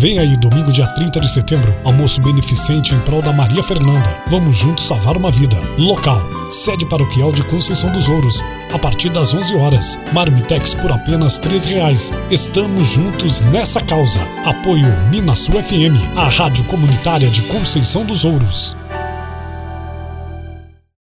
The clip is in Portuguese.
Vem aí, domingo, dia 30 de setembro, almoço beneficente em prol da Maria Fernanda. Vamos juntos salvar uma vida. Local: sede paroquial de Conceição dos Ouros, a partir das 11 horas. Marmitex por apenas R$ reais. Estamos juntos nessa causa. Apoio Minas FM, a rádio comunitária de Conceição dos Ouros.